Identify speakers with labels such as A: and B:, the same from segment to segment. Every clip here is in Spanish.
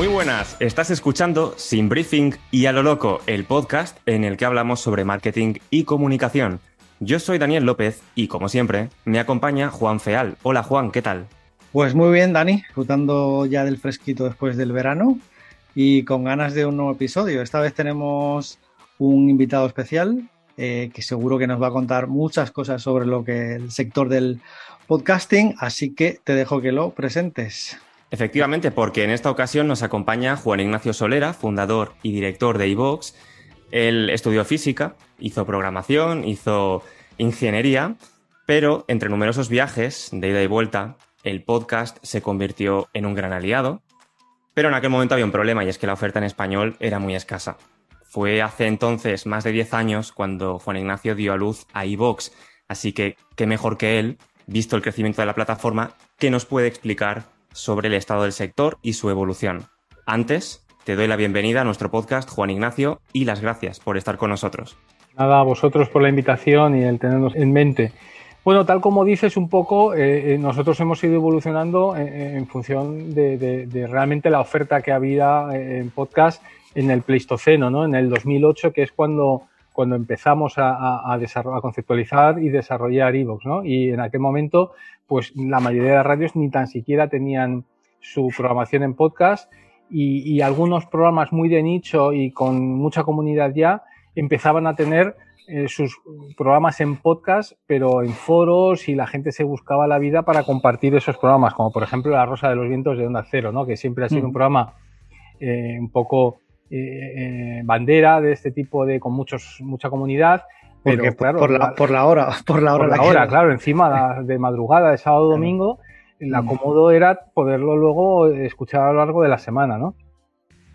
A: Muy buenas, estás escuchando Sin Briefing y a lo loco, el podcast en el que hablamos sobre marketing y comunicación. Yo soy Daniel López y como siempre me acompaña Juan Feal. Hola Juan, ¿qué tal?
B: Pues muy bien, Dani, disfrutando ya del fresquito después del verano y con ganas de un nuevo episodio. Esta vez tenemos un invitado especial eh, que seguro que nos va a contar muchas cosas sobre lo que el sector del podcasting, así que te dejo que lo presentes.
A: Efectivamente, porque en esta ocasión nos acompaña Juan Ignacio Solera, fundador y director de iVox. Él estudió física, hizo programación, hizo ingeniería, pero entre numerosos viajes de ida y vuelta, el podcast se convirtió en un gran aliado. Pero en aquel momento había un problema y es que la oferta en español era muy escasa. Fue hace entonces más de 10 años cuando Juan Ignacio dio a luz a iVox, así que qué mejor que él, visto el crecimiento de la plataforma, que nos puede explicar sobre el estado del sector y su evolución. Antes, te doy la bienvenida a nuestro podcast, Juan Ignacio, y las gracias por estar con nosotros.
C: Nada, a vosotros por la invitación y el tenernos en mente. Bueno, tal como dices un poco, eh, eh, nosotros hemos ido evolucionando en, función de, realmente la oferta que había eh, en podcast en el Pleistoceno, ¿no? En el 2008, que es cuando, cuando empezamos a, a, conceptualizar y desarrollar Evox, ¿no? Y en aquel momento pues la mayoría de las radios ni tan siquiera tenían su programación en podcast y, algunos programas muy de nicho y con mucha comunidad ya empezaban a tener eh, sus programas en podcast, pero en foros y la gente se buscaba la vida para compartir esos programas, como por ejemplo La Rosa de los Vientos de Onda Cero, ¿no? que siempre ha sido un mm. programa eh, un poco eh, bandera de este tipo de con muchos mucha comunidad
B: pero claro, por la, por la hora, por la hora.
C: Por la hora, claro, encima de madrugada, de sábado domingo, la cómodo era poderlo luego escuchar a lo largo de la semana, ¿no?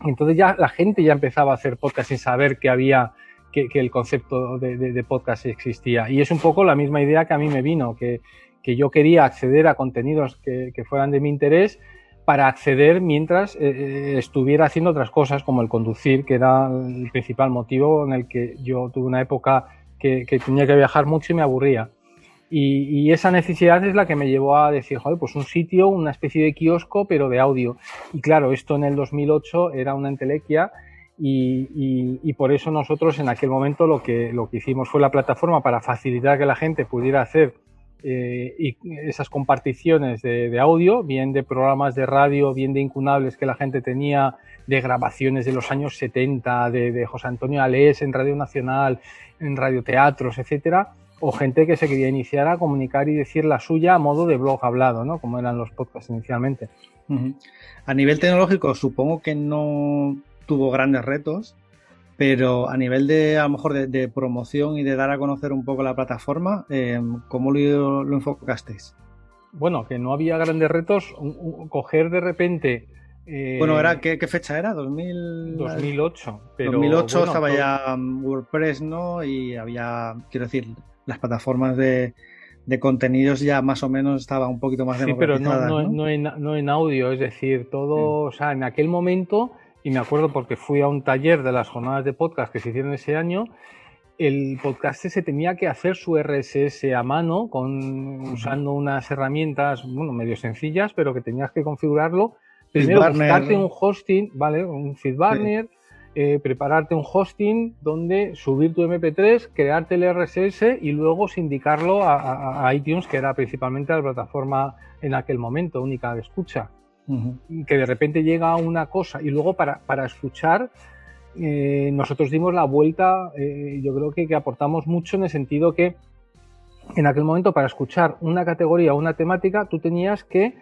C: Entonces ya la gente ya empezaba a hacer podcast sin saber que había, que, el concepto de, podcast existía. Y es un poco la misma idea que a mí me vino, que, que yo quería acceder a contenidos que, que, fueran de mi interés para acceder mientras eh, eh, estuviera haciendo otras cosas, como el conducir, que era el principal motivo en el que yo tuve una época que, tenía que viajar mucho y me aburría. Y, esa necesidad es la que me llevó a decir, joder, pues un sitio, una especie de kiosco, pero de audio. Y claro, esto en el 2008 era una entelequia y, por eso nosotros en aquel momento lo que, lo que hicimos fue la plataforma para facilitar que la gente pudiera hacer eh, y esas comparticiones de, audio, bien de programas de radio, bien de incunables que la gente tenía, de grabaciones de los años 70, de, de José Antonio Alés en Radio Nacional, en radioteatros, etcétera, o gente que se quería iniciar a comunicar y decir la suya a modo de blog hablado, ¿no? Como eran los podcasts inicialmente.
B: A nivel tecnológico, supongo que no tuvo grandes retos, pero a nivel de, a lo mejor, de, promoción y de dar a conocer un poco la plataforma, eh, ¿cómo lo, lo, enfocasteis?
C: Bueno, que no había grandes retos. coger de repente
B: eh, bueno, era ¿qué, fecha era? 2000...
C: 2008.
B: Pero, 2008 estaba ya WordPress, ¿no? Y había, quiero decir, las plataformas de, contenidos ya más o menos estaban un poquito más
C: Sí, pero no, no, en, audio, es decir, todo, o sea, en aquel momento, y me acuerdo porque fui a un taller de las jornadas de podcast que se hicieron ese año, el podcast se tenía que hacer su RSS a mano con, usando unas herramientas, bueno, medio sencillas, pero que tenías que configurarlo Primero, buscarte un hosting, ¿vale? Un feedburner, eh, prepararte un hosting donde subir tu MP3, crearte el RSS y luego sindicarlo a, iTunes, que era principalmente la plataforma en aquel momento, única de escucha. Que de repente llega una cosa y luego para, para escuchar eh, nosotros dimos la vuelta, eh, yo creo que, que, aportamos mucho en el sentido que en aquel momento para escuchar una categoría o una temática tú tenías que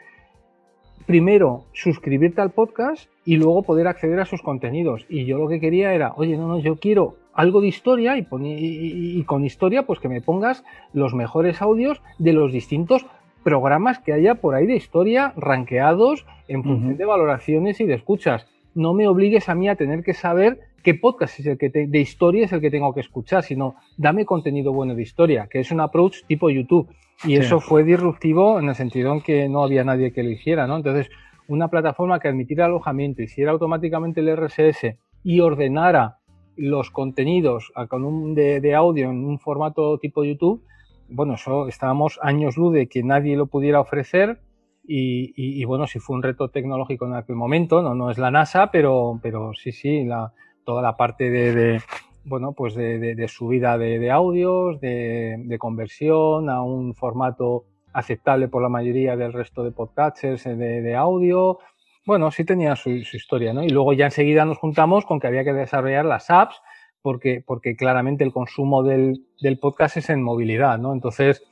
C: primero suscribirte al podcast y luego poder acceder a sus contenidos. Y yo lo que quería era, oye, no, no, yo quiero algo de historia y, y, con historia, pues que me pongas los mejores audios de los distintos programas que haya por ahí de historia ranqueados en función de valoraciones y de escuchas. No me obligues a mí a tener que saber qué podcast es el que de historia es el que tengo que escuchar, sino dame contenido bueno de historia, que es un approach tipo YouTube. Y eso fue disruptivo en el sentido en que no había nadie que lo hiciera, ¿no? Entonces, una plataforma que admitiera alojamiento, hiciera automáticamente el RSS y ordenara los contenidos con un de, audio en un formato tipo YouTube, bueno, eso estábamos años luz de que nadie lo pudiera ofrecer y, bueno, sí fue un reto tecnológico en aquel momento, no, no es la NASA, pero, pero sí, sí, la, toda la parte de, bueno, pues de, subida de, audios, de, conversión a un formato aceptable por la mayoría del resto de podcasters de, audio. Bueno, sí tenía su, historia, ¿no? Y luego ya enseguida nos juntamos con que había que desarrollar las apps porque, porque claramente el consumo del, del podcast es en movilidad, ¿no? Entonces.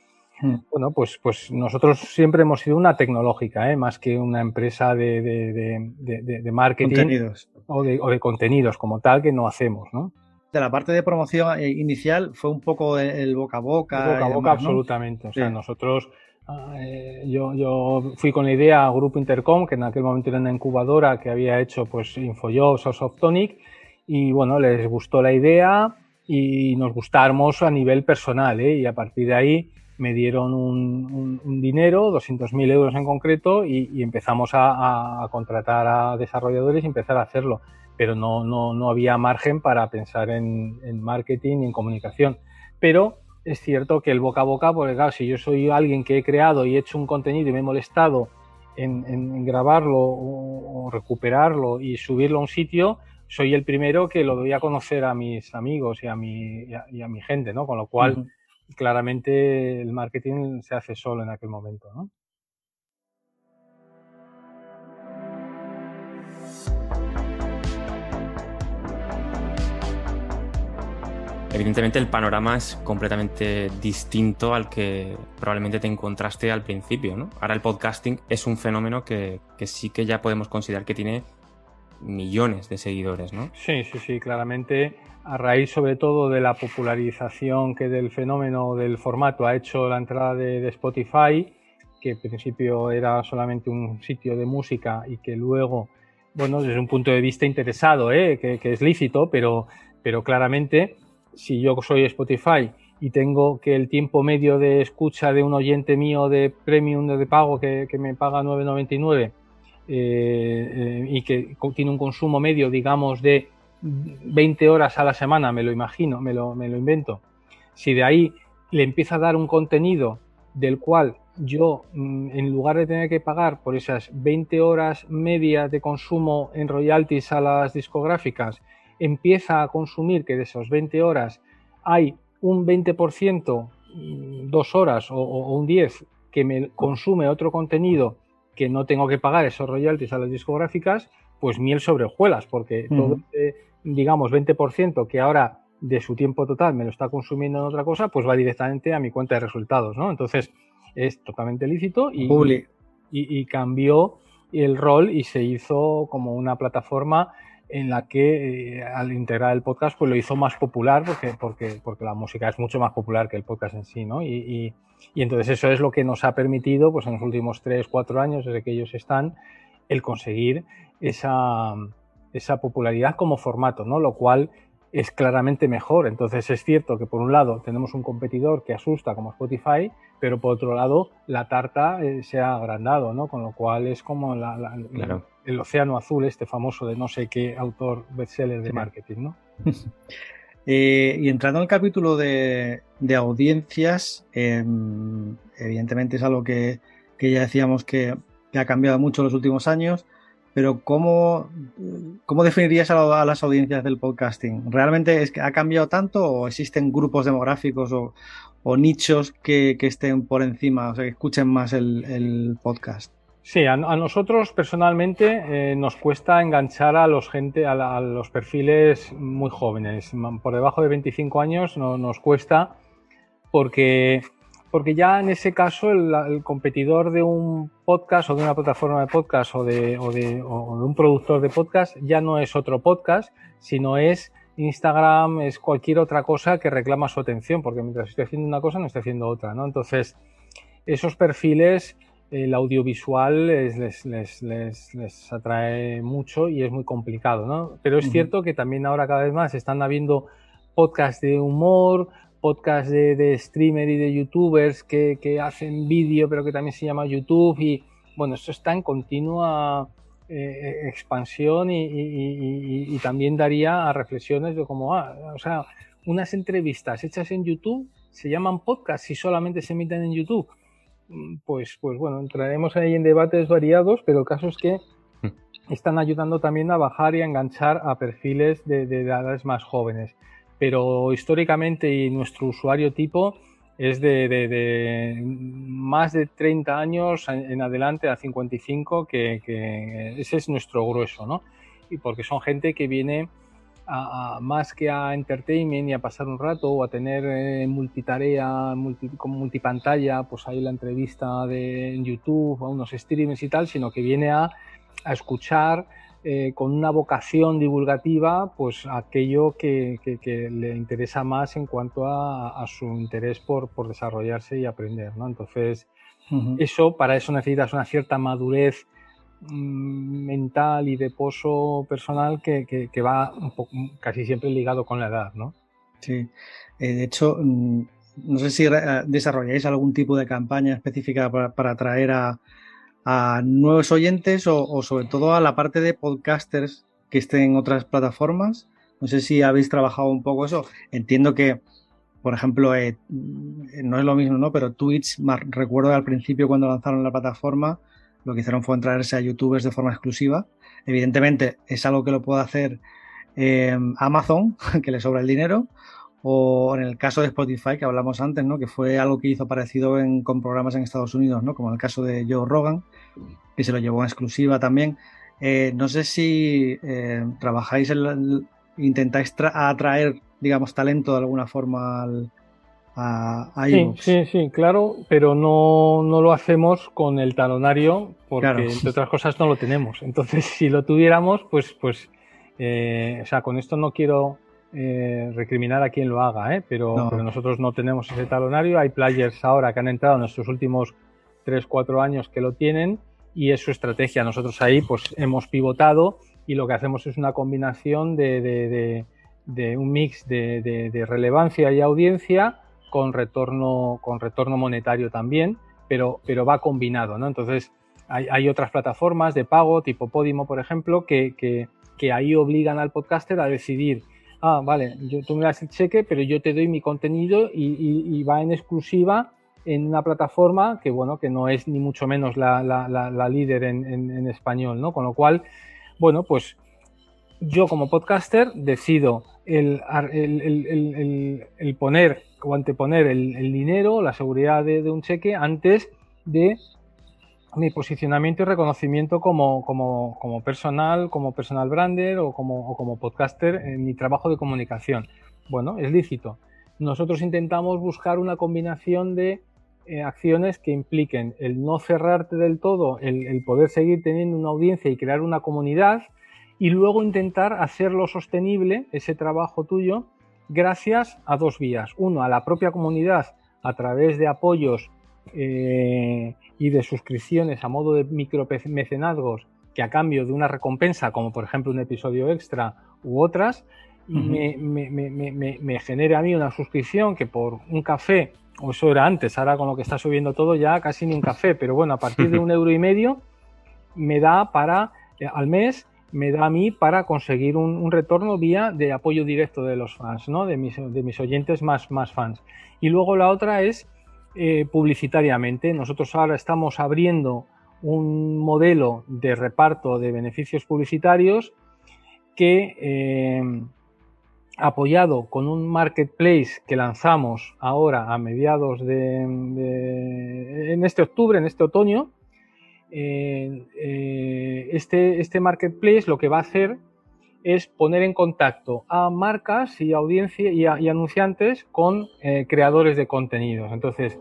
C: Bueno, pues, pues nosotros siempre hemos sido una tecnológica, ¿eh? más que una empresa de, de, marketing O, de, contenidos como tal que no hacemos, ¿no?
B: De la parte de promoción eh, inicial fue un poco el boca a boca.
C: boca a boca, absolutamente. O sea, nosotros, ah, eh, yo, yo fui con la idea a Grupo Intercom, que en aquel momento era una incubadora que había hecho pues Infojobs o Softonic, y bueno, les gustó la idea y nos gustamos a nivel personal, ¿eh? y a partir de ahí me dieron un, dinero, 200.000 euros en concreto, y, empezamos a, contratar a desarrolladores y empezar a hacerlo. Pero no, no, no había margen para pensar en, marketing y en comunicación. Pero es cierto que el boca a boca, porque claro, si yo soy alguien que he creado y he hecho un contenido y me he molestado en, grabarlo o, recuperarlo y subirlo a un sitio, soy el primero que lo doy a conocer a mis amigos y a mi, y a, mi gente, ¿no? Con lo cual claramente el marketing se hace solo en aquel momento, ¿no?
A: Evidentemente el panorama es completamente distinto al que probablemente te encontraste al principio, ¿no? Ahora el podcasting es un fenómeno que, que sí que ya podemos considerar que tiene millones de seguidores, ¿no?
C: Sí, sí, sí, claramente a raíz sobre todo de la popularización que del fenómeno del formato ha hecho la entrada de, Spotify, que en principio era solamente un sitio de música y que luego, bueno, desde un punto de vista interesado, ¿eh? que, es lícito, pero, pero claramente si yo soy Spotify y tengo que el tiempo medio de escucha de un oyente mío de premium de pago que, me paga 9,99 eh, eh, y que tiene un consumo medio, digamos, de 20 horas a la semana, me lo imagino, me lo, me lo invento, si de ahí le empieza a dar un contenido del cual yo, mm, en lugar de tener que pagar por esas 20 horas medias de consumo en royalties a las discográficas, empieza a consumir que de esas 20 horas hay un 20%, mm, dos horas o, un 10 que me consume otro contenido que no tengo que pagar esos royalties a las discográficas, pues miel sobre hojuelas, porque todo este digamos, 20% que ahora de su tiempo total me lo está consumiendo en otra cosa, pues va directamente a mi cuenta de resultados, ¿no? Entonces es totalmente lícito y, y, cambió el rol y se hizo como una plataforma en la que eh, al integrar el podcast pues lo hizo más popular porque, porque, porque la música es mucho más popular que el podcast en sí, ¿no? Y, y, entonces eso es lo que nos ha permitido pues en los últimos 3, 4 años desde que ellos están el conseguir esa, esa popularidad como formato, ¿no? Lo cual es claramente mejor. Entonces es cierto que por un lado tenemos un competidor que asusta como Spotify, pero por otro lado la tarta eh, se ha agrandado, ¿no? Con lo cual es como el, océano azul, este famoso de no sé qué autor bestseller de marketing, ¿no?
B: Eh, y entrando en el capítulo de, audiencias, em, evidentemente es algo que, ya decíamos que, que, ha cambiado mucho en los últimos años pero ¿cómo, cómo definirías a, las audiencias del podcasting? ¿Realmente es que ha cambiado tanto o existen grupos demográficos o, nichos que, estén por encima, o sea, que escuchen más el, podcast?
C: Sí, a, nosotros personalmente eh, nos cuesta enganchar a los gente, a, los perfiles muy jóvenes. Por debajo de 25 años no, nos cuesta porque porque ya en ese caso el, competidor de un podcast o de una plataforma de podcast o de, o, de, un productor de podcast ya no es otro podcast, sino es Instagram, es cualquier otra cosa que reclama su atención, porque mientras estoy haciendo una cosa no estoy haciendo otra, ¿no? Entonces, esos perfiles, el audiovisual les, les, les, les atrae mucho y es muy complicado, ¿no? Pero es cierto que también ahora cada vez más están habiendo podcasts de humor, podcast de, de streamer y de youtubers que, que hacen vídeo, pero que también se llama YouTube. Y bueno, esto está en continua eh, expansión y, y, y, también daría a reflexiones de cómo, ah, o sea, unas entrevistas hechas en YouTube se llaman podcast si solamente se emiten en YouTube. Pues, pues bueno, entraremos ahí en debates variados, pero el caso es que mm. están ayudando también a bajar y a enganchar a perfiles de, edades más jóvenes. Pero históricamente y nuestro usuario tipo es de, más de 30 años en adelante a 55, que, que ese es nuestro grueso, ¿no? Y porque son gente que viene más que a entertainment y a pasar un rato o a tener eh, multitarea, multi, con multipantalla, pues hay la entrevista de YouTube, a unos streamers y tal, sino que viene a, a escuchar eh, con una vocación divulgativa, pues aquello que, que, le interesa más en cuanto a, a su interés por, por, desarrollarse y aprender, ¿no? Entonces, eso, para eso necesitas una cierta madurez mental y de pozo personal que, que, va casi siempre ligado con la edad, ¿no?
B: Sí, eh, de hecho, mm, no sé si desarrolláis algún tipo de campaña específica para, atraer a, nuevos oyentes o, sobre todo a la parte de podcasters que estén en otras plataformas. No sé si habéis trabajado un poco eso. Entiendo que, por ejemplo, eh, no es lo mismo, ¿no? Pero Twitch, recuerdo al principio cuando lanzaron la plataforma, lo que hicieron fue entrarse a youtubers de forma exclusiva. Evidentemente es algo que lo puede hacer eh, Amazon, que le sobra el dinero, o en el caso de Spotify que hablamos antes, ¿no? que fue algo que hizo parecido en, con programas en Estados Unidos, ¿no? como en el caso de Joe Rogan, que se lo llevó en exclusiva también. Eh, no sé si eh, trabajáis, en, intentáis atraer, digamos, talento de alguna forma al,
C: sí, sí, sí, claro, pero no, no, lo hacemos con el talonario porque, entre otras cosas, no lo tenemos. Entonces, si lo tuviéramos, pues, pues, eh, o sea, con esto no quiero eh, recriminar a quien lo haga, ¿eh? pero, nosotros no tenemos ese talonario. Hay players ahora que han entrado en estos últimos 3, 4 años que lo tienen y es su estrategia. Nosotros ahí, pues, hemos pivotado y lo que hacemos es una combinación de, de, de un mix de, relevancia y audiencia con retorno, con retorno monetario también, pero, pero va combinado, ¿no? Entonces, hay, hay otras plataformas de pago, tipo Podimo, por ejemplo, que, que, que, ahí obligan al podcaster a decidir, ah, vale, yo, tú me das el cheque, pero yo te doy mi contenido y, va en exclusiva en una plataforma que, bueno, que no es ni mucho menos la, la, líder en, en, español, ¿no? Con lo cual, bueno, pues yo como podcaster decido el, el, el poner o anteponer el, dinero, la seguridad de, un cheque antes de mi posicionamiento y reconocimiento como, como, personal, como personal brander o como, como podcaster en mi trabajo de comunicación. Bueno, es lícito. Nosotros intentamos buscar una combinación de eh, acciones que impliquen el no cerrarte del todo, el, el, poder seguir teniendo una audiencia y crear una comunidad y luego intentar hacerlo sostenible, ese trabajo tuyo, gracias a dos vías. Uno, a la propia comunidad a través de apoyos eh, y de suscripciones a modo de micromecenazgos que a cambio de una recompensa, como por ejemplo un episodio extra u otras, me, me, genere a mí una suscripción que por un café, o eso era antes, ahora con lo que está subiendo todo ya casi ni un café, pero bueno, a partir de un euro y medio me da para eh, al mes me da a mí para conseguir un, retorno vía de apoyo directo de los fans, ¿no? de, mis, oyentes más, más fans. Y luego la otra es eh, publicitariamente. Nosotros ahora estamos abriendo un modelo de reparto de beneficios publicitarios que, eh, apoyado con un marketplace que lanzamos ahora a mediados de, de, en este octubre, en este otoño, eh, este, este marketplace lo que va a hacer es poner en contacto a marcas y audiencia y, anunciantes con eh, creadores de contenidos. Entonces,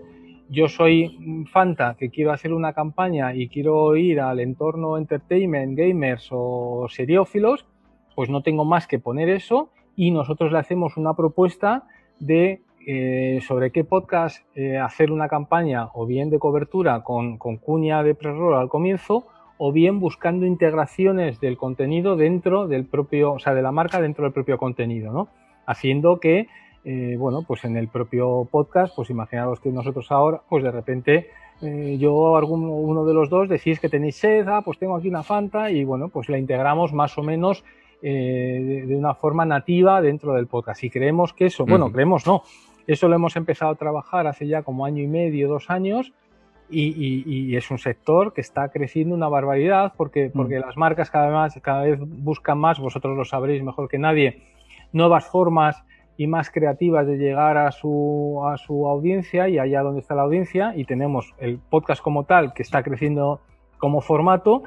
C: yo soy Fanta que quiero hacer una campaña y quiero ir al entorno entertainment, gamers o seriófilos, pues no tengo más que poner eso y nosotros le hacemos una propuesta de eh, sobre qué podcast eh, hacer una campaña o bien de cobertura con, cuña de pre-roll al comienzo o bien buscando integraciones del contenido dentro del propio, o sea, de la marca dentro del propio contenido, ¿no? Haciendo que, eh, bueno, pues en el propio podcast, pues imaginaros que nosotros ahora, pues de repente yo, algún, uno de los dos, decís que tenéis sed, ah, pues tengo aquí una Fanta y bueno, pues la integramos más o menos de, una forma nativa dentro del podcast. Y creemos que eso, bueno, creemos no, eso lo hemos empezado a trabajar hace ya como año y medio, dos años, y, es un sector que está creciendo una barbaridad porque, mm. porque las marcas cada vez, cada vez buscan más, vosotros lo sabréis mejor que nadie, nuevas formas y más creativas de llegar a su, a su audiencia y allá donde está la audiencia y tenemos el podcast como tal que está creciendo como formato,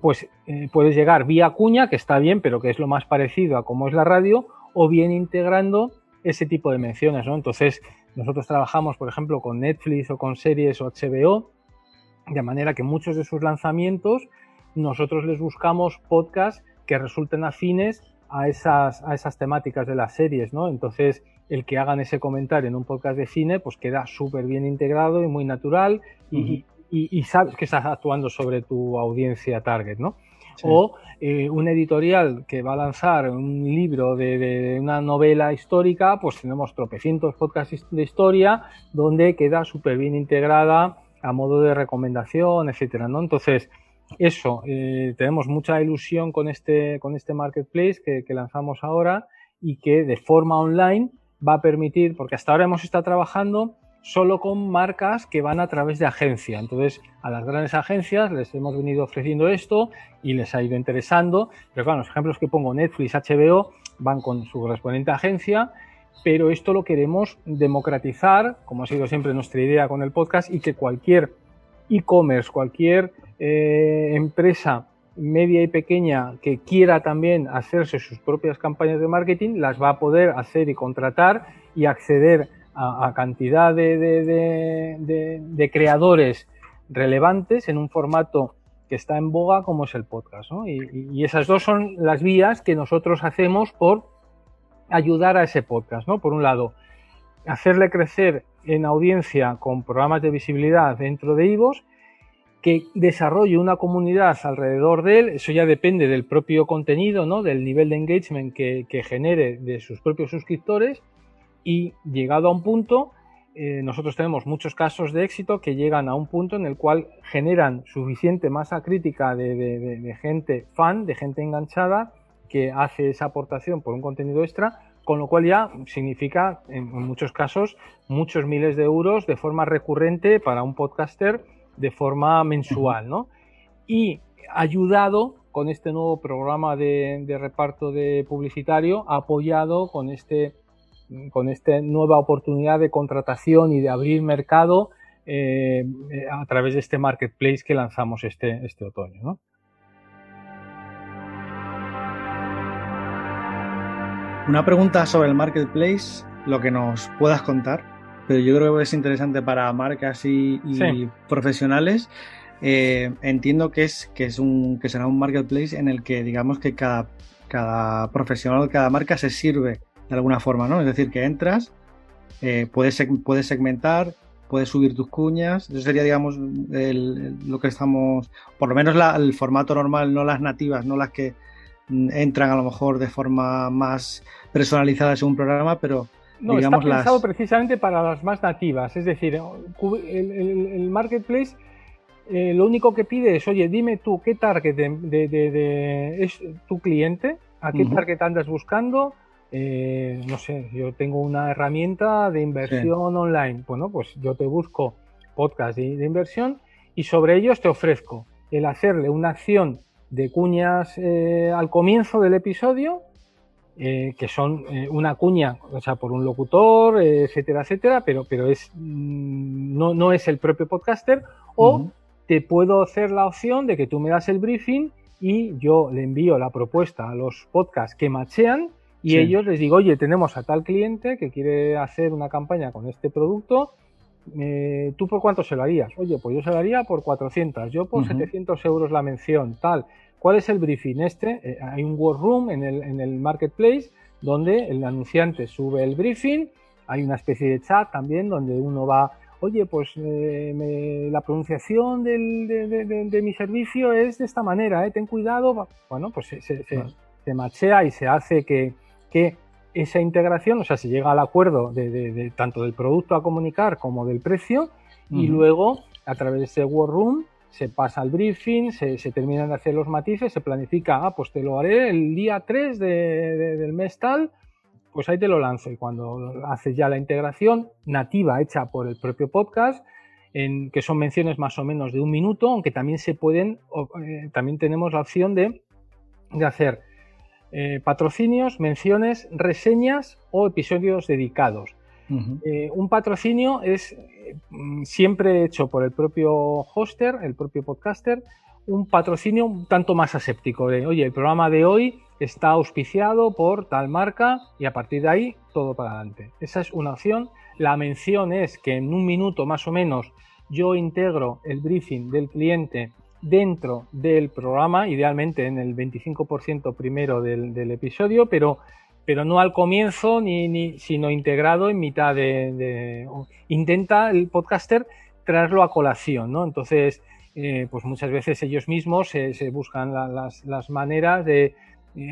C: pues eh, puedes llegar vía cuña, que está bien, pero que es lo más parecido a cómo es la radio, o bien integrando ese tipo de menciones, ¿no? Entonces, nosotros trabajamos, por ejemplo, con Netflix o con series o HBO, de manera que muchos de sus lanzamientos nosotros les buscamos podcasts que resulten afines a esas, a esas temáticas de las series, ¿no? Entonces, el que hagan ese comentario en un podcast de cine, pues queda súper bien integrado y muy natural y, y, sabes que estás actuando sobre tu audiencia target, ¿no? O eh, un editorial que va a lanzar un libro de, una novela histórica, pues tenemos tropecientos podcasts de historia donde queda súper bien integrada a modo de recomendación, etcétera, ¿no? Entonces, eso, eh, tenemos mucha ilusión con este, con este marketplace que lanzamos ahora y que de forma online va a permitir, porque hasta ahora hemos estado trabajando solo con marcas que van a través de agencia. Entonces, a las grandes agencias les hemos venido ofreciendo esto y les ha ido interesando. Pero claro, los ejemplos que pongo, Netflix, HBO, van con su correspondiente agencia, pero esto lo queremos democratizar, como ha sido siempre nuestra idea con el podcast, y que cualquier e-commerce, cualquier eh, empresa media y pequeña que quiera también hacerse sus propias campañas de marketing, las va a poder hacer y contratar y acceder a, cantidad de, creadores relevantes en un formato que está en boga como es el podcast. Y, esas dos son las vías que nosotros hacemos por ayudar a ese podcast. ¿no? Por un lado, hacerle crecer en audiencia con programas de visibilidad dentro de IVOS, que desarrolle una comunidad alrededor de él, eso ya depende del propio contenido, ¿no? del nivel de engagement que genere de sus propios suscriptores, y llegado a un punto, eh, nosotros tenemos muchos casos de éxito que llegan a un punto en el cual generan suficiente masa crítica de, gente fan, de gente enganchada, que hace esa aportación por un contenido extra, con lo cual ya significa, en, muchos casos, muchos miles de euros de forma recurrente para un podcaster de forma mensual, ¿no? Y ayudado con este nuevo programa de, de reparto de publicitario, apoyado con este con esta nueva oportunidad de contratación y de abrir mercado eh, a través de este marketplace que lanzamos este, este otoño.
B: Una pregunta sobre el marketplace, lo que nos puedas contar, pero yo creo que es interesante para marcas y, profesionales. Eh, entiendo que es, que es un que será un marketplace en el que digamos que cada, cada profesional, cada marca se sirve de alguna forma, ¿no? Es decir, que entras, eh, puedes, puedes segmentar, puedes subir tus cuñas. Eso sería, digamos, lo que estamos, por lo menos el formato normal, no las nativas, no las que mm, entran a lo mejor de forma más personalizada un programa, pero
C: no, digamos está pensado precisamente para las más nativas. Es decir, el, marketplace eh, lo único que pide es, oye, dime tú qué target de, es tu cliente, a qué target andas buscando, eh, no sé, yo tengo una herramienta de inversión online. Bueno, pues yo te busco podcast de, inversión y sobre ellos te ofrezco el hacerle una acción de cuñas eh, al comienzo del episodio, eh, que son una cuña, o sea, por un locutor, etcétera, etcétera, pero, pero es, mm, no, no es el propio podcaster, o te puedo hacer la opción de que tú me das el briefing y yo le envío la propuesta a los podcasts que machean y ellos les digo, oye, tenemos a tal cliente que quiere hacer una campaña con este producto, eh, ¿tú por cuánto se lo harías? Oye, pues yo se lo haría por 400, yo por 700 euros la mención, tal. ¿Cuál es el briefing? Este, eh, hay un workroom en el, en el marketplace donde el anunciante sube el briefing, hay una especie de chat también donde uno va, oye, pues eh, la pronunciación del, de, mi servicio es de esta manera, ten cuidado. Bueno, pues se, se machea y se hace que, que esa integración, o sea, se llega al acuerdo de, tanto del producto a comunicar como del precio y luego a través de ese War Room se pasa al briefing, se, terminan de hacer los matices, se planifica, ah, pues te lo haré el día 3 del mes tal, pues ahí te lo lanzo y cuando haces ya la integración nativa hecha por el propio podcast, en, que son menciones más o menos de un minuto, aunque también se pueden, eh, también tenemos la opción de, hacer eh, patrocinios, menciones, reseñas o episodios dedicados. un patrocinio es siempre hecho por el propio hoster, el propio podcaster, un patrocinio un tanto más aséptico de, oye, el programa de hoy está auspiciado por tal marca y a partir de ahí todo para adelante. Esa es una opción. La mención es que en un minuto más o menos yo integro el briefing del cliente dentro del programa, idealmente en el 25% primero del, episodio, pero, pero no al comienzo, ni, ni, sino integrado en mitad de, Intenta el podcaster traerlo a colación, ¿no? Entonces, eh, pues muchas veces ellos mismos se, buscan las, las, maneras de,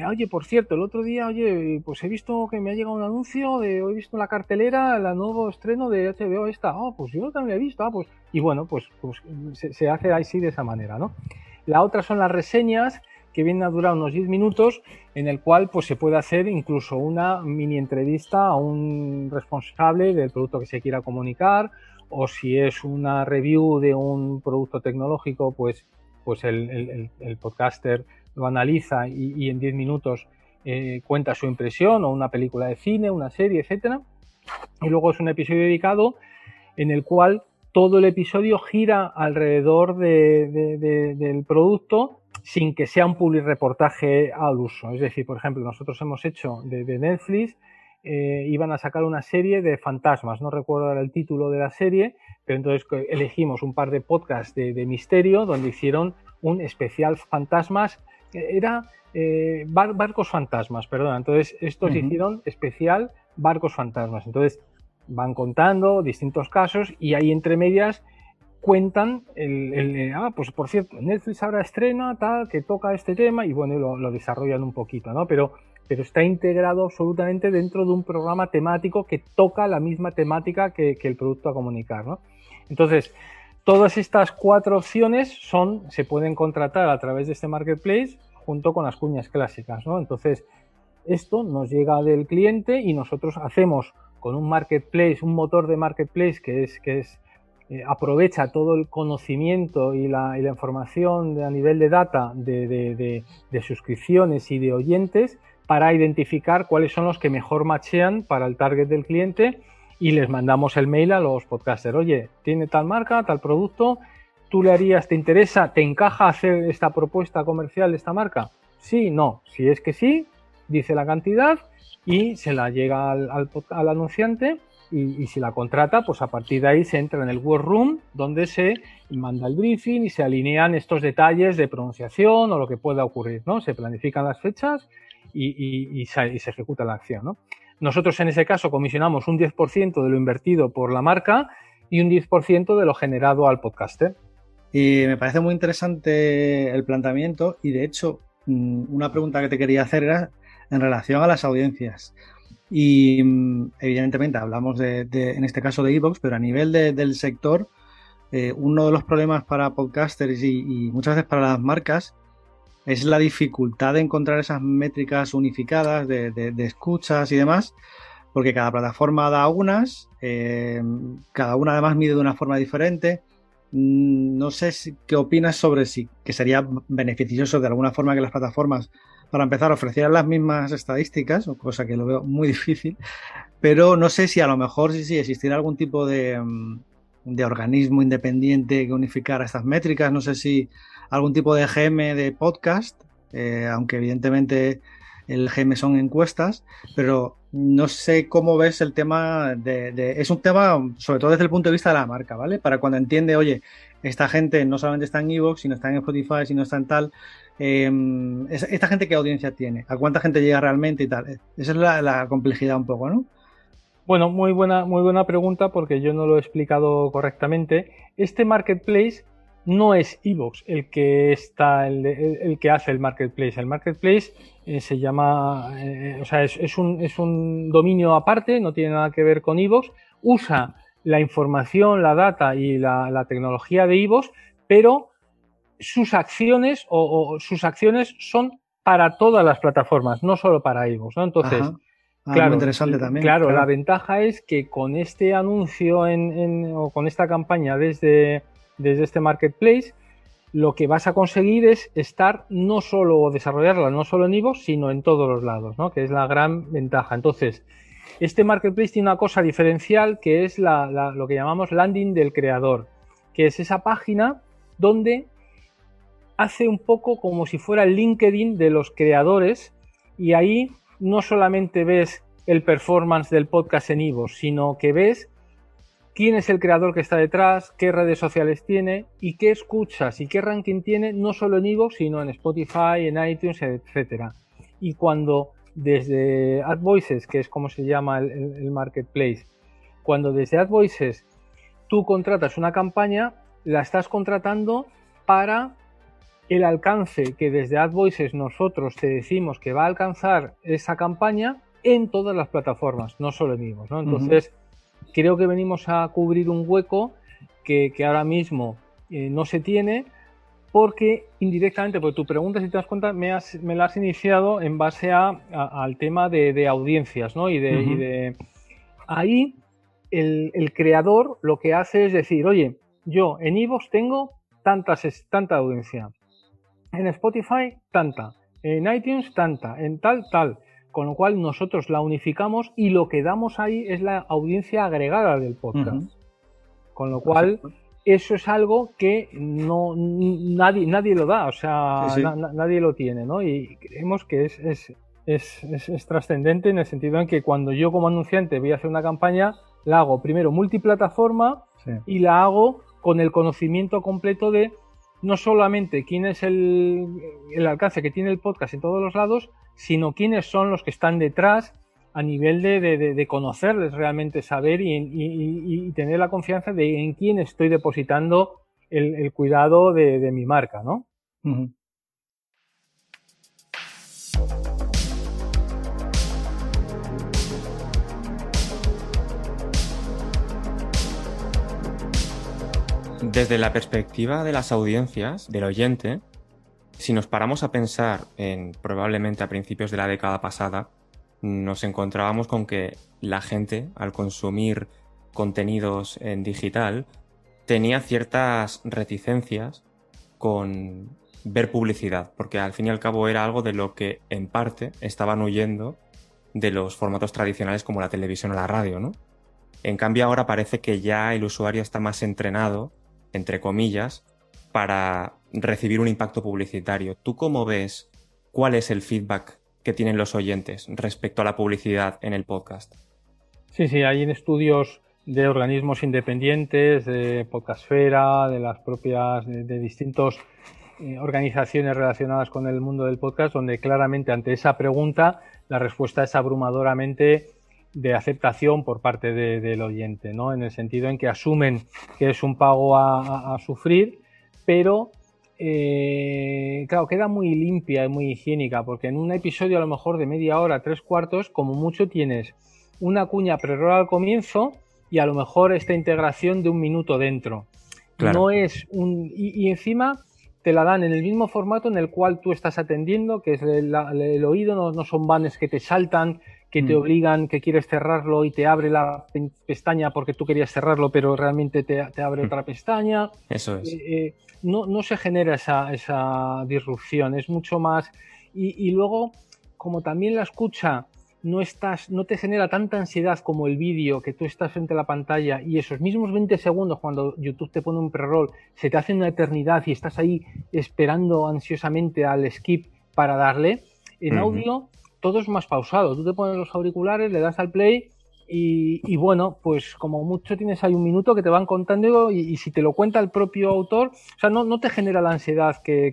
C: oye, por cierto, el otro día, oye, pues he visto que me ha llegado un anuncio de, he visto la cartelera, el nuevo estreno de HBO esta, oh, pues yo también lo he visto, ah, pues, y bueno, pues, pues se, hace así de esa manera, ¿no? La otra son las reseñas, que vienen a durar unos 10 minutos, en el cual pues se puede hacer incluso una mini entrevista a un responsable del producto que se quiera comunicar, o si es una review de un producto tecnológico, pues, pues el, el podcaster lo analiza y, en 10 minutos eh, cuenta su impresión o una película de cine, una serie, etc. Y luego es un episodio dedicado en el cual todo el episodio gira alrededor del producto sin que sea un public reportaje al uso. Es decir, por ejemplo, nosotros hemos hecho de, Netflix, eh, iban a sacar una serie de fantasmas, no recuerdo el título de la serie, pero entonces elegimos un par de podcasts de misterio donde hicieron un especial fantasmas era eh, barcos fantasmas, perdón. Entonces, estos hicieron especial barcos fantasmas. Entonces, van contando distintos casos y ahí entre medias cuentan el, ah, pues por cierto, Netflix ahora estrena tal, que toca este tema y bueno, lo, desarrollan un poquito, ¿no? Pero, pero está integrado absolutamente dentro de un programa temático que toca la misma temática que, que el producto a comunicar, ¿no? Entonces, Todas estas cuatro opciones son, se pueden contratar a través de este marketplace junto con las cuñas clásicas, ¿no? Entonces, esto nos llega del cliente y nosotros hacemos con un marketplace, un motor de marketplace que es, que es eh, aprovecha todo el conocimiento y la, información a nivel de data de, suscripciones y de oyentes para identificar cuáles son los que mejor machean para el target del cliente y les mandamos el mail a los podcasters. Oye, tiene tal marca, tal producto, tú le harías, te interesa, te encaja hacer esta propuesta comercial de esta marca. Sí, no. Si es que sí, dice la cantidad y se la llega al, al, anunciante y, si la contrata, pues a partir de ahí se entra en el workroom donde se manda el briefing y se alinean estos detalles de pronunciación o lo que pueda ocurrir, ¿no? Se planifican las fechas y, y se, se, ejecuta la acción, ¿no? Nosotros en ese caso comisionamos un 10% de lo invertido por la marca y un 10% de lo generado al podcaster.
B: Y me parece muy interesante el planteamiento y de hecho mm, una pregunta que te quería hacer era en relación a las audiencias. Y mm, evidentemente hablamos de, en este caso de Evox, pero a nivel del sector, eh, uno de los problemas para podcasters y, y, muchas veces para las marcas es la dificultad de encontrar esas métricas unificadas de, escuchas y demás, porque cada plataforma da unas, eh, cada una además mide de una forma diferente. Mm, no sé si, qué opinas sobre si que sería beneficioso de alguna forma que las plataformas, para empezar, ofrecieran las mismas estadísticas, cosa que lo veo muy difícil, pero no sé si a lo mejor sí, sí existiera algún tipo de, mm, de organismo independiente que unificara estas métricas. No sé si algún tipo de GM de podcast, eh, aunque evidentemente el GM son encuestas, pero no sé cómo ves el tema de, Es un tema, sobre todo desde el punto de vista de la marca, ¿vale? Para cuando entiende, oye, esta gente no solamente está en Evox, sino está en Spotify, sino está en tal. Em, ¿Esta gente qué audiencia tiene? ¿A cuánta gente llega realmente y tal? Esa es la, la complejidad un poco, ¿no?
C: Bueno, muy buena, muy buena pregunta porque yo no lo he explicado correctamente. Este marketplace no es Evox el que está el, que hace el marketplace. El marketplace eh, se llama, eh, o sea, es, un, es, un, dominio aparte, no tiene nada que ver con Evox. Usa la información, la data y la, tecnología de Evox, pero sus acciones o, sus acciones son para todas las plataformas, no solo para Evox. ¿no? Entonces,
B: claro, interesante también.
C: Claro, la ventaja es que con este anuncio en, o con esta campaña desde, desde este marketplace, lo que vas a conseguir es estar no solo o desarrollarla, no solo en Ivo, sino en todos los lados, ¿no? Que es la gran ventaja. Entonces, este marketplace tiene una cosa diferencial que es lo que llamamos landing del creador, que es esa página donde hace un poco como si fuera el LinkedIn de los creadores y ahí no solamente ves el performance del podcast en Ivo, sino que ves quién es el creador que está detrás, qué redes sociales tiene y qué escuchas y qué ranking tiene, no solo en Evox, sino en Spotify, en iTunes, etc. Y cuando desde AdVoices, que es como se llama el, marketplace, cuando desde AdVoices tú contratas una campaña, la estás contratando para el alcance que desde AdVoices nosotros te decimos que va a alcanzar esa campaña en todas las plataformas, no solo en Evox, ¿no? Entonces, creo que venimos a cubrir un hueco que, ahora mismo eh, no se tiene porque indirectamente, porque tu pregunta, si te das cuenta, me, has, me la has iniciado en base a, al tema de, audiencias, ¿no? Y de, ahí el, creador lo que hace es decir, oye, yo en Evox tengo tantas, tanta audiencia, en Spotify tanta, en iTunes tanta, en tal, tal. Con lo cual nosotros la unificamos y lo que damos ahí es la audiencia agregada del podcast. Con lo cual, eso es algo que no nadie, nadie lo da, o sea, nadie lo tiene, ¿no? Y creemos que es, es, es, trascendente en el sentido en que cuando yo como anunciante voy a hacer una campaña, la hago primero multiplataforma y la hago con el conocimiento completo de no solamente quién es el, el alcance que tiene el podcast en todos los lados, sino quiénes son los que están detrás a nivel de, de, conocerles realmente, saber y, tener la confianza de en quién estoy depositando el, cuidado de, mi marca, ¿no?
A: Desde la perspectiva de las audiencias, del oyente, si nos paramos a pensar en probablemente a principios de la década pasada, nos encontrábamos con que la gente, al consumir contenidos en digital, tenía ciertas reticencias con ver publicidad, porque al fin y al cabo era algo de lo que en parte estaban huyendo de los formatos tradicionales como la televisión o la radio, ¿no? En cambio ahora parece que ya el usuario está más entrenado, entre comillas, para recibir un impacto publicitario. ¿Tú cómo ves cuál es el feedback que tienen los oyentes respecto a la publicidad en el podcast?
C: Sí, sí, hay estudios de organismos independientes, de Podcastfera, de las propias, de, distintas eh, organizaciones relacionadas con el mundo del podcast, donde claramente ante esa pregunta la respuesta es abrumadoramente de aceptación por parte del oyente, ¿no? En el sentido en que asumen que es un pago a sufrir, pero eh, claro, queda muy limpia y muy higiénica, porque en un episodio a lo mejor de media hora, tres cuartos, como mucho tienes una cuña pre al comienzo y a lo mejor esta integración de un minuto dentro. No es un. Y, encima te la dan en el mismo formato en el cual tú estás atendiendo, que es el, oído, no, no, son banners que te saltan, que te mm. obligan, que quieres cerrarlo y te abre la pestaña porque tú querías cerrarlo, pero realmente te, abre mm. otra pestaña.
A: Eso es.
C: Eh, eh, no, no, se genera esa, esa, disrupción, es mucho más. Y, luego, como también la escucha no, estás, no te genera tanta ansiedad como el vídeo, que tú estás frente a la pantalla y esos mismos 20 segundos cuando YouTube te pone un pre-roll se te hace una eternidad y estás ahí esperando ansiosamente al skip para darle. En audio todo es más pausado. Tú te pones los auriculares, le das al play y, bueno, pues como mucho tienes ahí un minuto que te van contando y, si te lo cuenta el propio autor, o sea, no, te genera la ansiedad que,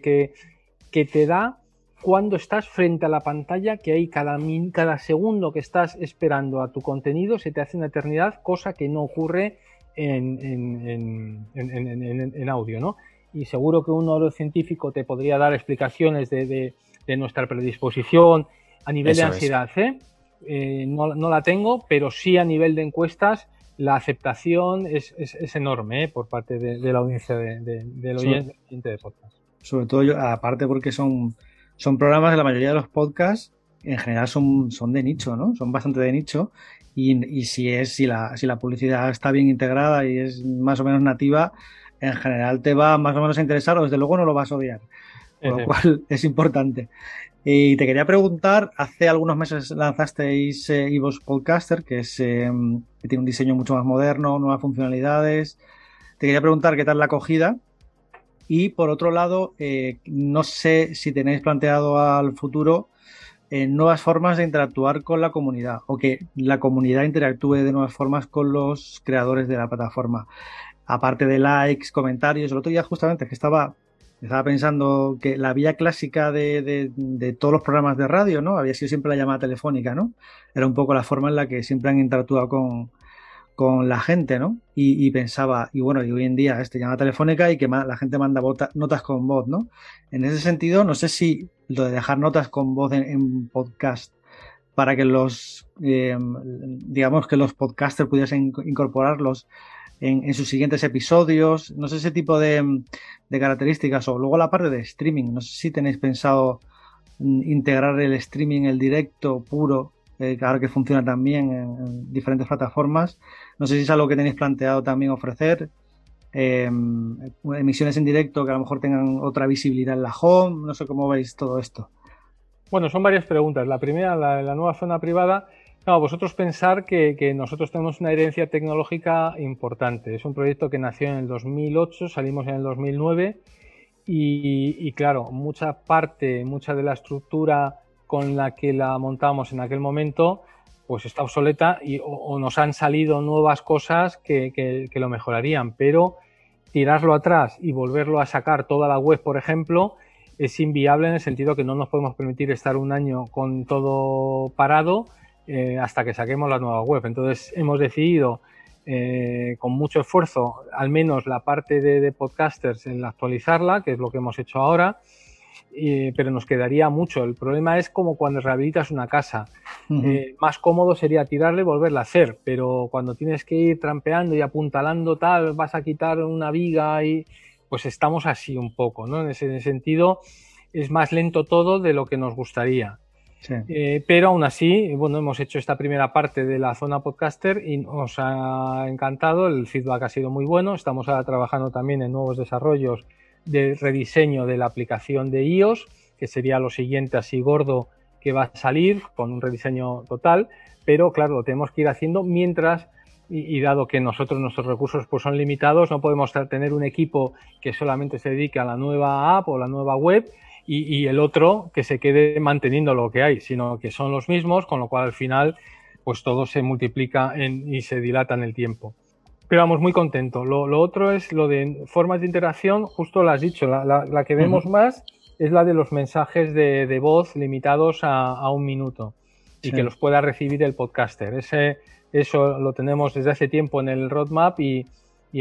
C: que, te da cuando estás frente a la pantalla, que hay cada, cada segundo que estás esperando a tu contenido se te hace una eternidad, cosa que no ocurre en, audio, ¿no? Y seguro que un neurocientífico te podría dar explicaciones de, de nuestra predisposición a nivel de ansiedad, ¿eh? ¿eh? no, no, la tengo, pero sí a nivel de encuestas la aceptación es, es, enorme ¿eh? por parte de, la audiencia de, del oyente de podcast.
B: Sobre todo, yo, aparte porque son, son programas de la mayoría de los podcasts en general son, son de nicho, ¿no? Son bastante de nicho. Y, y, si es, si la, si la publicidad está bien integrada y es más o menos nativa, en general te va más o menos a interesar o desde luego no lo vas a odiar. Con lo cual es importante. Y te quería preguntar, hace algunos meses lanzasteis eh, Podcaster, que, es, em, que tiene un diseño mucho más moderno, nuevas funcionalidades. Te quería preguntar qué tal la acogida. Y por otro lado, eh, no sé si tenéis planteado al futuro eh, nuevas formas de interactuar con la comunidad o que la comunidad interactúe de nuevas formas con los creadores de la plataforma. Aparte de likes, comentarios, el otro día justamente que estaba estaba pensando que la vía clásica de, de, todos los programas de radio, ¿no? Había sido siempre la llamada telefónica, ¿no? Era un poco la forma en la que siempre han interactuado con, con la gente, ¿no? Y, pensaba, y bueno, y hoy en día este llamada telefónica y que la gente manda notas con voz, ¿no? En ese sentido, no sé si lo de dejar notas con voz en, podcast para que los, eh, digamos que los podcasters pudiesen incorporarlos en, sus siguientes episodios. No sé ese tipo de, características. O luego la parte de streaming. No sé si tenéis pensado mm, integrar el streaming, el directo puro, eh, ahora que funciona también en, diferentes plataformas. No sé si es algo que tenéis planteado también ofrecer. Em, emisiones en directo que a lo mejor tengan otra visibilidad en la home. No sé cómo veis todo esto.
C: Bueno, son varias preguntas. La primera, la, la nueva zona privada. No, vosotros pensar que, nosotros tenemos una herencia tecnológica importante. Es un proyecto que nació en el 2008, salimos en el 2009 y, claro, mucha parte, mucha de la estructura con la que la montamos en aquel momento, pues está obsoleta y, o, nos han salido nuevas cosas que, que lo mejorarían. Pero tirarlo atrás y volverlo a sacar toda la web, por ejemplo, es inviable en el sentido que no nos podemos permitir estar un año con todo parado eh, hasta que saquemos la nueva web. Entonces hemos decidido eh, con mucho esfuerzo, al menos la parte de, podcasters, en actualizarla, que es lo que hemos hecho ahora, pero nos quedaría mucho. El problema es como cuando rehabilitas una casa. Eh, más cómodo sería tirarle y volverla a hacer, pero cuando tienes que ir trampeando y apuntalando tal, vas a quitar una viga y pues estamos así un poco, ¿no? En ese sentido es más lento todo de lo que nos gustaría. Eh, pero aún así, bueno, hemos hecho esta primera parte de la zona podcaster y nos ha encantado, el feedback ha sido muy bueno, estamos ahora trabajando también en nuevos desarrollos de rediseño de la aplicación de iOS, que sería lo siguiente así gordo que va a salir con un rediseño total, pero claro, lo tenemos que ir haciendo mientras y, dado que nosotros nuestros recursos pues son limitados, no podemos tener un equipo que solamente se dedique a la nueva app o la nueva web y, el otro que se quede manteniendo lo que hay, sino que son los mismos, con lo cual al final pues todo se multiplica y se dilata en el tiempo. Pero vamos, muy contento. Lo, otro es lo de formas de interacción, justo lo has dicho, la, que vemos más es la de los mensajes de, voz limitados a, un minuto y que los pueda recibir el podcaster. Ese, eso lo tenemos desde hace tiempo en el roadmap y,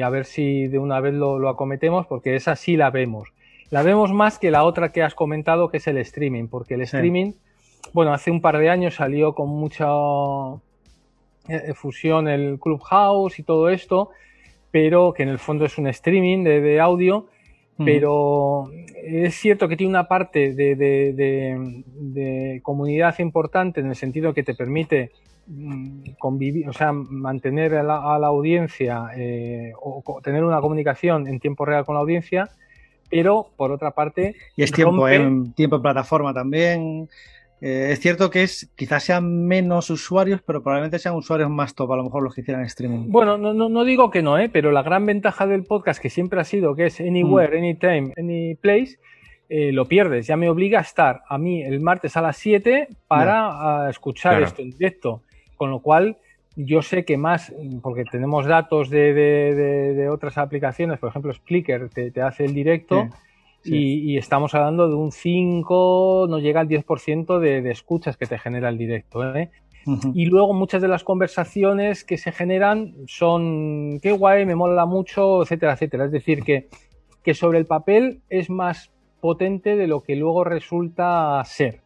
C: a ver si de una vez lo, lo acometemos porque esa sí la vemos la vemos más que la otra que has comentado, que es el streaming, porque el streaming, bueno, hace un par de años salió con mucha eh, fusión el Clubhouse y todo esto, pero que en el fondo es un streaming de, audio, pero es cierto que tiene una parte de, comunidad importante en el sentido que te permite mm, convivir, o sea, mantener a la, audiencia eh, o tener una comunicación en tiempo real con la audiencia, pero por otra parte...
B: Y es tiempo, ¿eh? tiempo en plataforma también. Eh, es cierto que es quizás sean menos usuarios, pero probablemente sean usuarios más top, a lo mejor los que hicieran streaming.
C: Bueno, no, no, no digo que no, ¿eh? pero la gran ventaja del podcast, que siempre ha sido que es anywhere, mm. anytime, any place, eh, lo pierdes. Ya me obliga a estar a mí el martes a las 7 para escuchar esto en directo. Con lo cual, yo sé que más, porque tenemos datos de, otras aplicaciones, por ejemplo, Splicker te, hace el directo Y, estamos hablando de un 5, no llega al 10% de, de escuchas que te genera el directo. ¿eh? Y luego muchas de las conversaciones que se generan son qué guay, me mola mucho, etcétera, etcétera. Es decir, que, que sobre el papel es más potente de lo que luego resulta ser.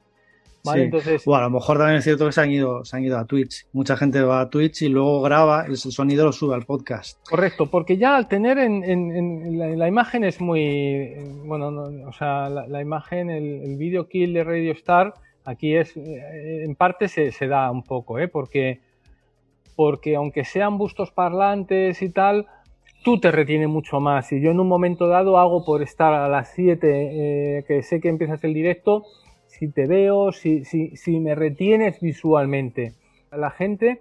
B: Entonces... a lo mejor también es cierto que se han, ido, se han ido a Twitch. Mucha gente va a Twitch y luego graba el sonido lo sube al podcast.
C: Correcto, porque ya al tener en, la, imagen es muy. Bueno, o sea, la, imagen, el, el video kill de Radio Star Aquí es, eh, en parte se, da un poco, ¿eh? porque, porque aunque sean bustos parlantes y tal, tú te retienes mucho más. Y yo en un momento dado hago por estar a las 7, eh, que sé que empiezas el directo, si te veo, si, si, si me retienes visualmente. La gente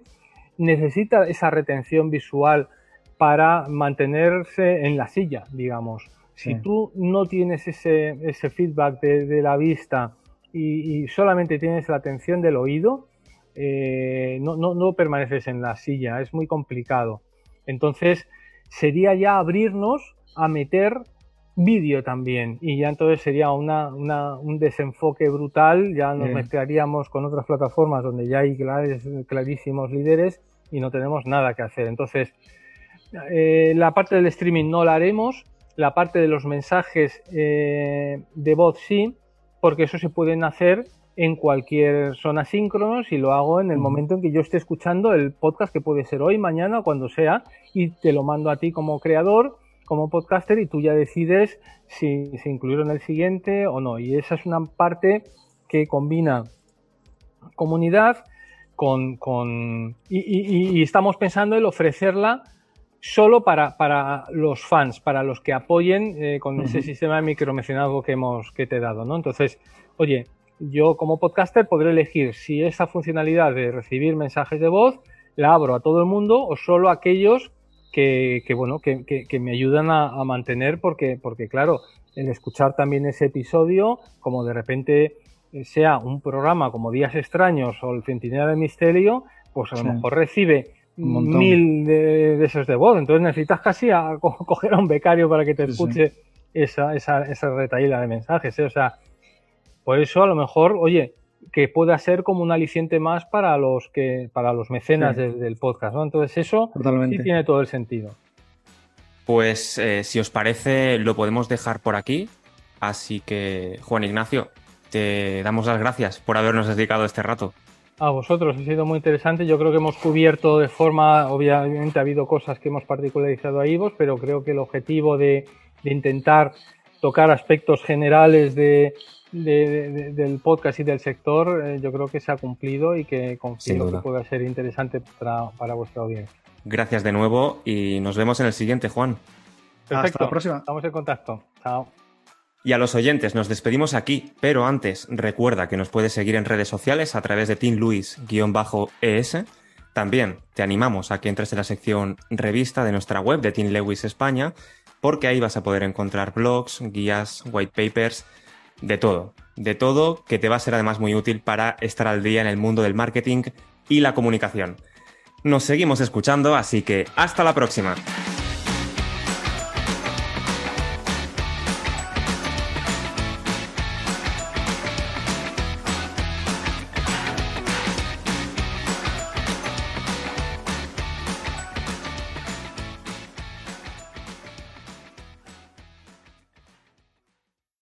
C: necesita esa retención visual para mantenerse en la silla, digamos. Si tú no tienes ese, ese feedback de, la vista y, solamente tienes la atención del oído, eh, no, no, no permaneces en la silla, es muy complicado. Entonces, sería ya abrirnos a meter vídeo también y ya entonces sería una, un desenfoque brutal, ya nos mezclaríamos con otras plataformas donde ya hay clarísimos líderes y no tenemos nada que hacer. Entonces, eh, la parte del streaming no la haremos, la parte de los mensajes eh, de voz sí, porque eso se pueden hacer en cualquier zona síncronos y lo hago en el momento en que yo esté escuchando el podcast que puede ser hoy, mañana, cuando sea, y te lo mando a ti como creador, como podcaster, y tú ya decides si, si incluirlo en el siguiente o no. Y esa es una parte que combina comunidad con, con y, estamos pensando en ofrecerla solo para, para los fans, para los que apoyen eh, con ese sistema de micromecenazgo que hemos que te he dado, ¿no? Entonces, oye, yo como podcaster podré elegir si esa funcionalidad de recibir mensajes de voz la abro a todo el mundo o solo a aquellos que, bueno, que, que, me ayudan a, mantener porque, porque claro, el escuchar también ese episodio, como de repente sea un programa como Días Extraños o el Centinela del Misterio, pues a lo mejor recibe mil de, esos de voz. Entonces necesitas casi a, coger a un becario para que te escuche esa, esa, esa retaíla de mensajes. ¿eh? O sea, por eso a lo mejor, oye, que pueda ser como un aliciente más para los que para los mecenas del podcast, ¿no? Entonces eso sí tiene todo el sentido.
A: Pues eh, si os parece, lo podemos dejar por aquí. Así que, Juan Ignacio, te damos las gracias por habernos dedicado este rato.
C: A vosotros, ha sido muy interesante. Yo creo que hemos cubierto de forma, obviamente ha habido cosas que hemos particularizado ahí vos, pero creo que el objetivo de intentar tocar aspectos generales de, del podcast y del sector, eh, yo creo que se ha cumplido y que confío que pueda ser interesante para, para, vuestra audiencia.
A: Gracias de nuevo y nos vemos en el siguiente, Juan.
C: Perfecto. Hasta la próxima. Estamos en contacto. Chao.
A: Y a los oyentes nos despedimos aquí, pero antes recuerda que nos puedes seguir en redes sociales a través de Team Luis-ES. También te animamos a que entres en la sección revista de nuestra web de Team Lewis España, porque ahí vas a poder encontrar blogs, guías, white papers de todo, de todo que te va a ser además muy útil para estar al día en el mundo del marketing y la comunicación. Nos seguimos escuchando, así que hasta la próxima.